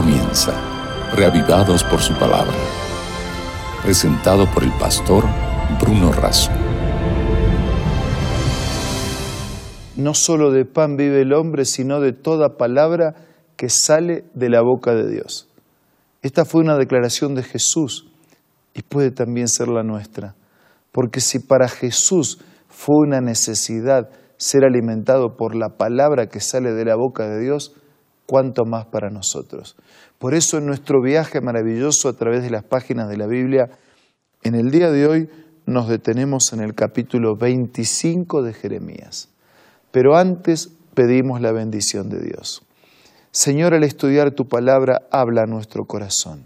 comienza, reavivados por su palabra. Presentado por el pastor Bruno Razo. No solo de pan vive el hombre, sino de toda palabra que sale de la boca de Dios. Esta fue una declaración de Jesús y puede también ser la nuestra. Porque si para Jesús fue una necesidad ser alimentado por la palabra que sale de la boca de Dios, cuánto más para nosotros. Por eso en nuestro viaje maravilloso a través de las páginas de la Biblia, en el día de hoy nos detenemos en el capítulo 25 de Jeremías. Pero antes pedimos la bendición de Dios. Señor, al estudiar tu palabra, habla a nuestro corazón.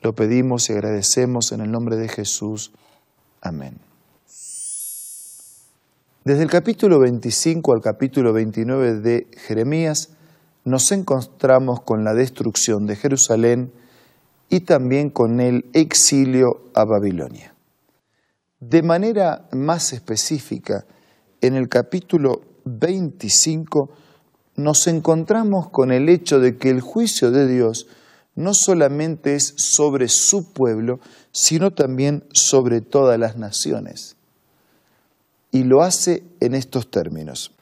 Lo pedimos y agradecemos en el nombre de Jesús. Amén. Desde el capítulo 25 al capítulo 29 de Jeremías nos encontramos con la destrucción de Jerusalén y también con el exilio a Babilonia. De manera más específica, en el capítulo 25 nos encontramos con el hecho de que el juicio de Dios no solamente es sobre su pueblo, sino también sobre todas las naciones y lo hace en estos términos.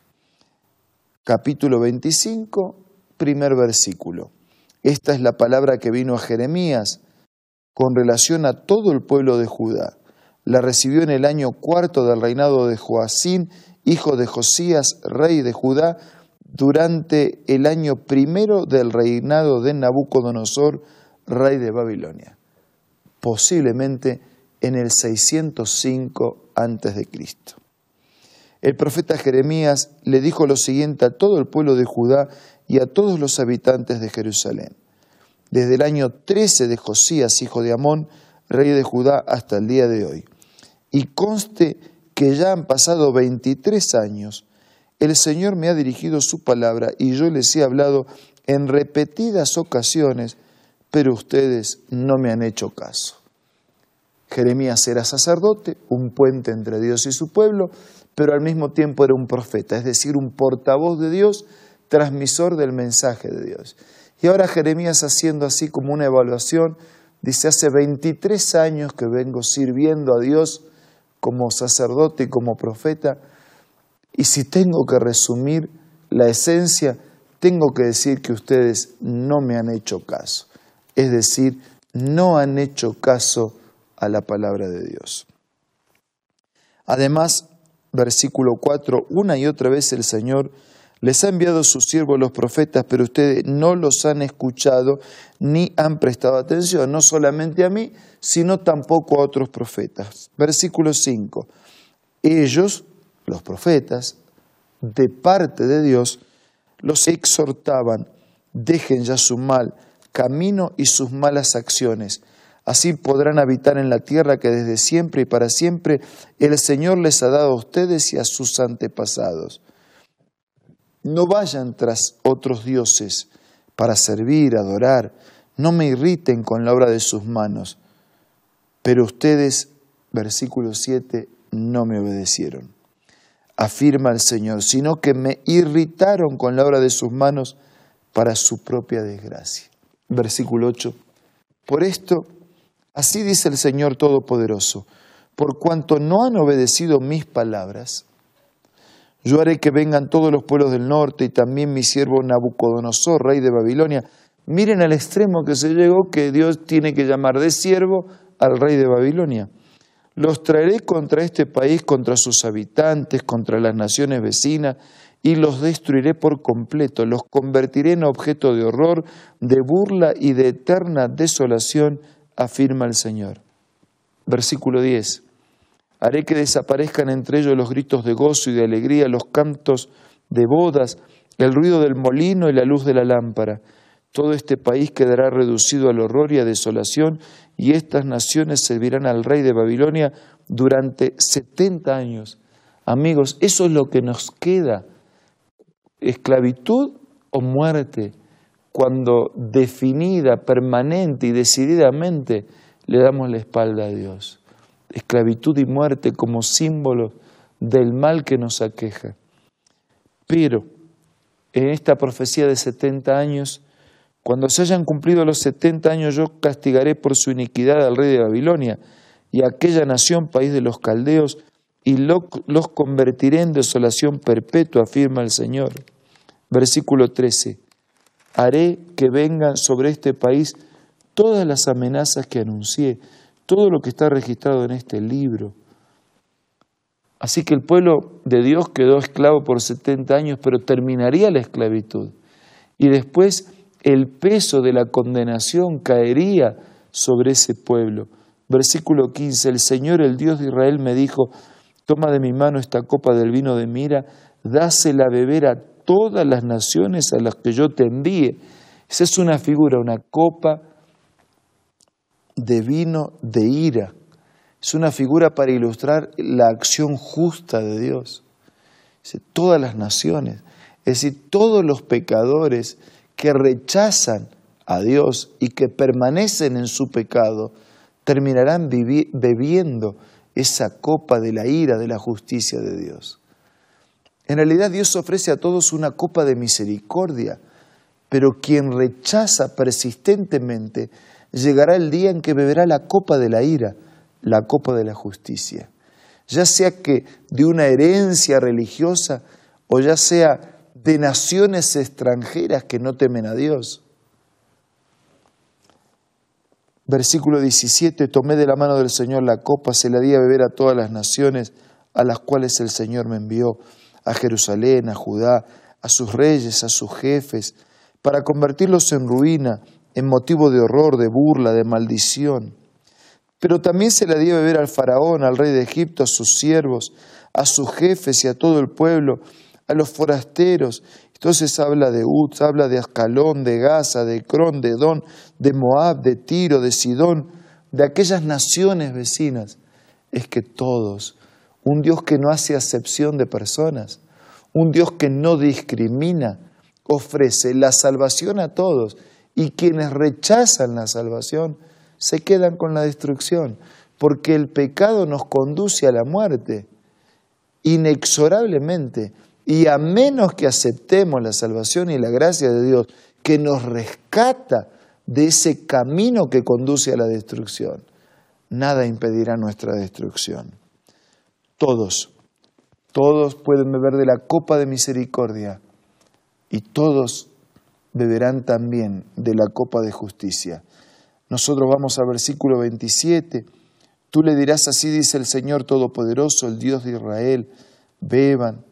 Capítulo 25, primer versículo. Esta es la palabra que vino a Jeremías con relación a todo el pueblo de Judá. La recibió en el año cuarto del reinado de Joacín, hijo de Josías, rey de Judá, durante el año primero del reinado de Nabucodonosor, rey de Babilonia, posiblemente en el 605 a.C. El profeta Jeremías le dijo lo siguiente a todo el pueblo de Judá y a todos los habitantes de Jerusalén. Desde el año 13 de Josías, hijo de Amón, rey de Judá, hasta el día de hoy. Y conste que ya han pasado 23 años, el Señor me ha dirigido su palabra y yo les he hablado en repetidas ocasiones, pero ustedes no me han hecho caso. Jeremías era sacerdote, un puente entre Dios y su pueblo, pero al mismo tiempo era un profeta, es decir, un portavoz de Dios, transmisor del mensaje de Dios. Y ahora Jeremías haciendo así como una evaluación, dice, hace 23 años que vengo sirviendo a Dios como sacerdote y como profeta, y si tengo que resumir la esencia, tengo que decir que ustedes no me han hecho caso, es decir, no han hecho caso a la palabra de Dios. Además, versículo 4, una y otra vez el Señor les ha enviado sus siervos los profetas, pero ustedes no los han escuchado ni han prestado atención, no solamente a mí, sino tampoco a otros profetas. Versículo 5, ellos, los profetas, de parte de Dios, los exhortaban, dejen ya su mal camino y sus malas acciones Así podrán habitar en la tierra que desde siempre y para siempre el Señor les ha dado a ustedes y a sus antepasados. No vayan tras otros dioses para servir, adorar. No me irriten con la obra de sus manos. Pero ustedes, versículo 7, no me obedecieron. Afirma el Señor, sino que me irritaron con la obra de sus manos para su propia desgracia. Versículo 8. Por esto Así dice el Señor Todopoderoso, por cuanto no han obedecido mis palabras, yo haré que vengan todos los pueblos del norte y también mi siervo Nabucodonosor, rey de Babilonia. Miren al extremo que se llegó que Dios tiene que llamar de siervo al rey de Babilonia. Los traeré contra este país, contra sus habitantes, contra las naciones vecinas, y los destruiré por completo. Los convertiré en objeto de horror, de burla y de eterna desolación afirma el Señor. Versículo 10. Haré que desaparezcan entre ellos los gritos de gozo y de alegría, los cantos de bodas, el ruido del molino y la luz de la lámpara. Todo este país quedará reducido al horror y a desolación, y estas naciones servirán al rey de Babilonia durante 70 años. Amigos, eso es lo que nos queda. Esclavitud o muerte cuando definida, permanente y decididamente le damos la espalda a Dios. Esclavitud y muerte como símbolo del mal que nos aqueja. Pero en esta profecía de 70 años, Cuando se hayan cumplido los setenta años yo castigaré por su iniquidad al rey de Babilonia y a aquella nación, país de los caldeos, y los convertiré en desolación perpetua, afirma el Señor. Versículo 13. Haré que vengan sobre este país todas las amenazas que anuncié, todo lo que está registrado en este libro. Así que el pueblo de Dios quedó esclavo por 70 años, pero terminaría la esclavitud. Y después el peso de la condenación caería sobre ese pueblo. Versículo 15, el Señor, el Dios de Israel, me dijo, toma de mi mano esta copa del vino de mira, dásela a beber a todas las naciones a las que yo te envíe. Esa es una figura, una copa de vino de ira. Es una figura para ilustrar la acción justa de Dios. todas las naciones, es decir, todos los pecadores que rechazan a Dios y que permanecen en su pecado, terminarán bebiendo esa copa de la ira de la justicia de Dios. En realidad Dios ofrece a todos una copa de misericordia, pero quien rechaza persistentemente llegará el día en que beberá la copa de la ira, la copa de la justicia. Ya sea que de una herencia religiosa o ya sea de naciones extranjeras que no temen a Dios. Versículo 17, tomé de la mano del Señor la copa, se la di a beber a todas las naciones a las cuales el Señor me envió, a Jerusalén, a Judá, a sus reyes, a sus jefes, para convertirlos en ruina, en motivo de horror, de burla, de maldición. Pero también se la dio a beber al faraón, al rey de Egipto, a sus siervos, a sus jefes y a todo el pueblo, a los forasteros. Entonces habla de Uz, habla de Ascalón, de Gaza, de Cron, de Don, de Moab, de Tiro, de Sidón, de aquellas naciones vecinas. Es que todos, un Dios que no hace acepción de personas, un Dios que no discrimina, ofrece la salvación a todos y quienes rechazan la salvación se quedan con la destrucción, porque el pecado nos conduce a la muerte inexorablemente. Y a menos que aceptemos la salvación y la gracia de Dios, que nos rescata de ese camino que conduce a la destrucción, nada impedirá nuestra destrucción. Todos, todos pueden beber de la copa de misericordia y todos beberán también de la copa de justicia. Nosotros vamos al versículo 27. Tú le dirás, así dice el Señor Todopoderoso, el Dios de Israel, beban.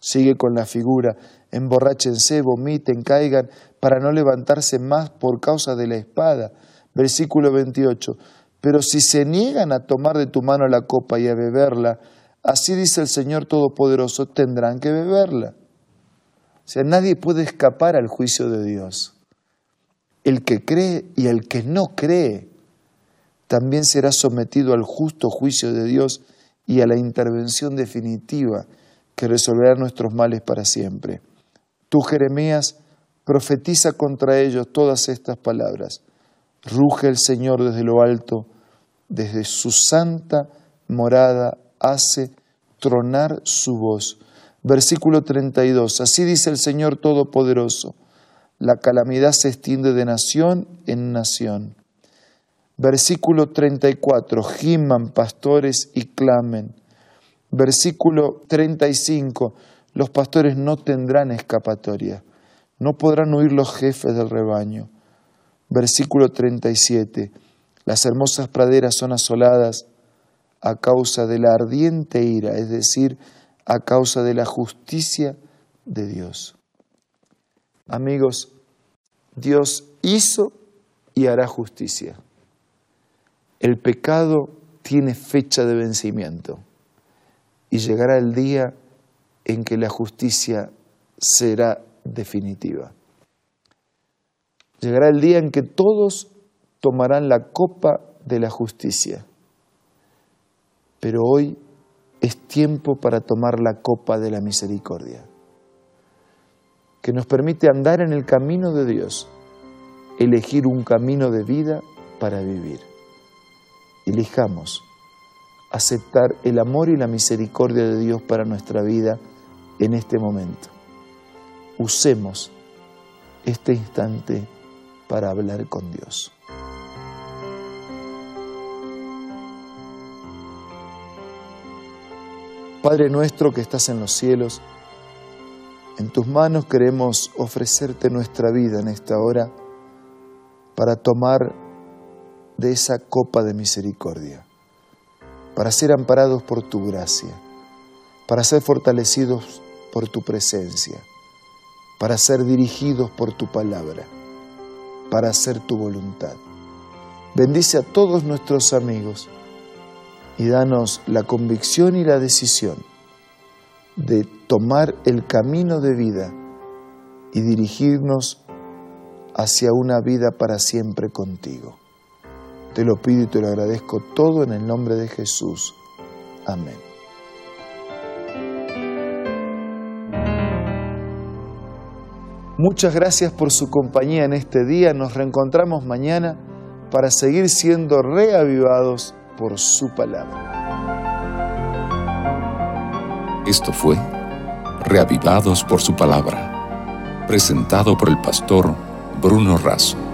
Sigue con la figura, emborráchense, vomiten, caigan, para no levantarse más por causa de la espada. Versículo 28. Pero si se niegan a tomar de tu mano la copa y a beberla, así dice el Señor Todopoderoso, tendrán que beberla. Sea, nadie puede escapar al juicio de Dios. El que cree y el que no cree también será sometido al justo juicio de Dios y a la intervención definitiva que resolverá nuestros males para siempre. Tú, Jeremías, profetiza contra ellos todas estas palabras. Ruge el Señor desde lo alto, desde su santa morada hace tronar su voz. Versículo 32. Así dice el Señor Todopoderoso. La calamidad se extiende de nación en nación. Versículo 34. Giman pastores y clamen Versículo 35, los pastores no tendrán escapatoria, no podrán huir los jefes del rebaño. Versículo 37, las hermosas praderas son asoladas a causa de la ardiente ira, es decir, a causa de la justicia de Dios. Amigos, Dios hizo y hará justicia. El pecado tiene fecha de vencimiento y llegará el día en que la justicia será definitiva. Llegará el día en que todos tomarán la copa de la justicia. Pero hoy es tiempo para tomar la copa de la misericordia, que nos permite andar en el camino de Dios, elegir un camino de vida para vivir. Elijamos aceptar el amor y la misericordia de Dios para nuestra vida en este momento. Usemos este instante para hablar con Dios. Padre nuestro que estás en los cielos, en tus manos queremos ofrecerte nuestra vida en esta hora para tomar de esa copa de misericordia, para ser amparados por tu gracia, para ser fortalecidos por tu presencia, para ser dirigidos por tu palabra, para hacer tu voluntad. Bendice a todos nuestros amigos y danos la convicción y la decisión de tomar el camino de vida y dirigirnos hacia una vida para siempre contigo. Te lo pido y te lo agradezco todo en el nombre de Jesús. Amén. Muchas gracias por su compañía en este día. Nos reencontramos mañana para seguir siendo reavivados por su palabra. Esto fue Reavivados por su palabra, presentado por el pastor Bruno Razo.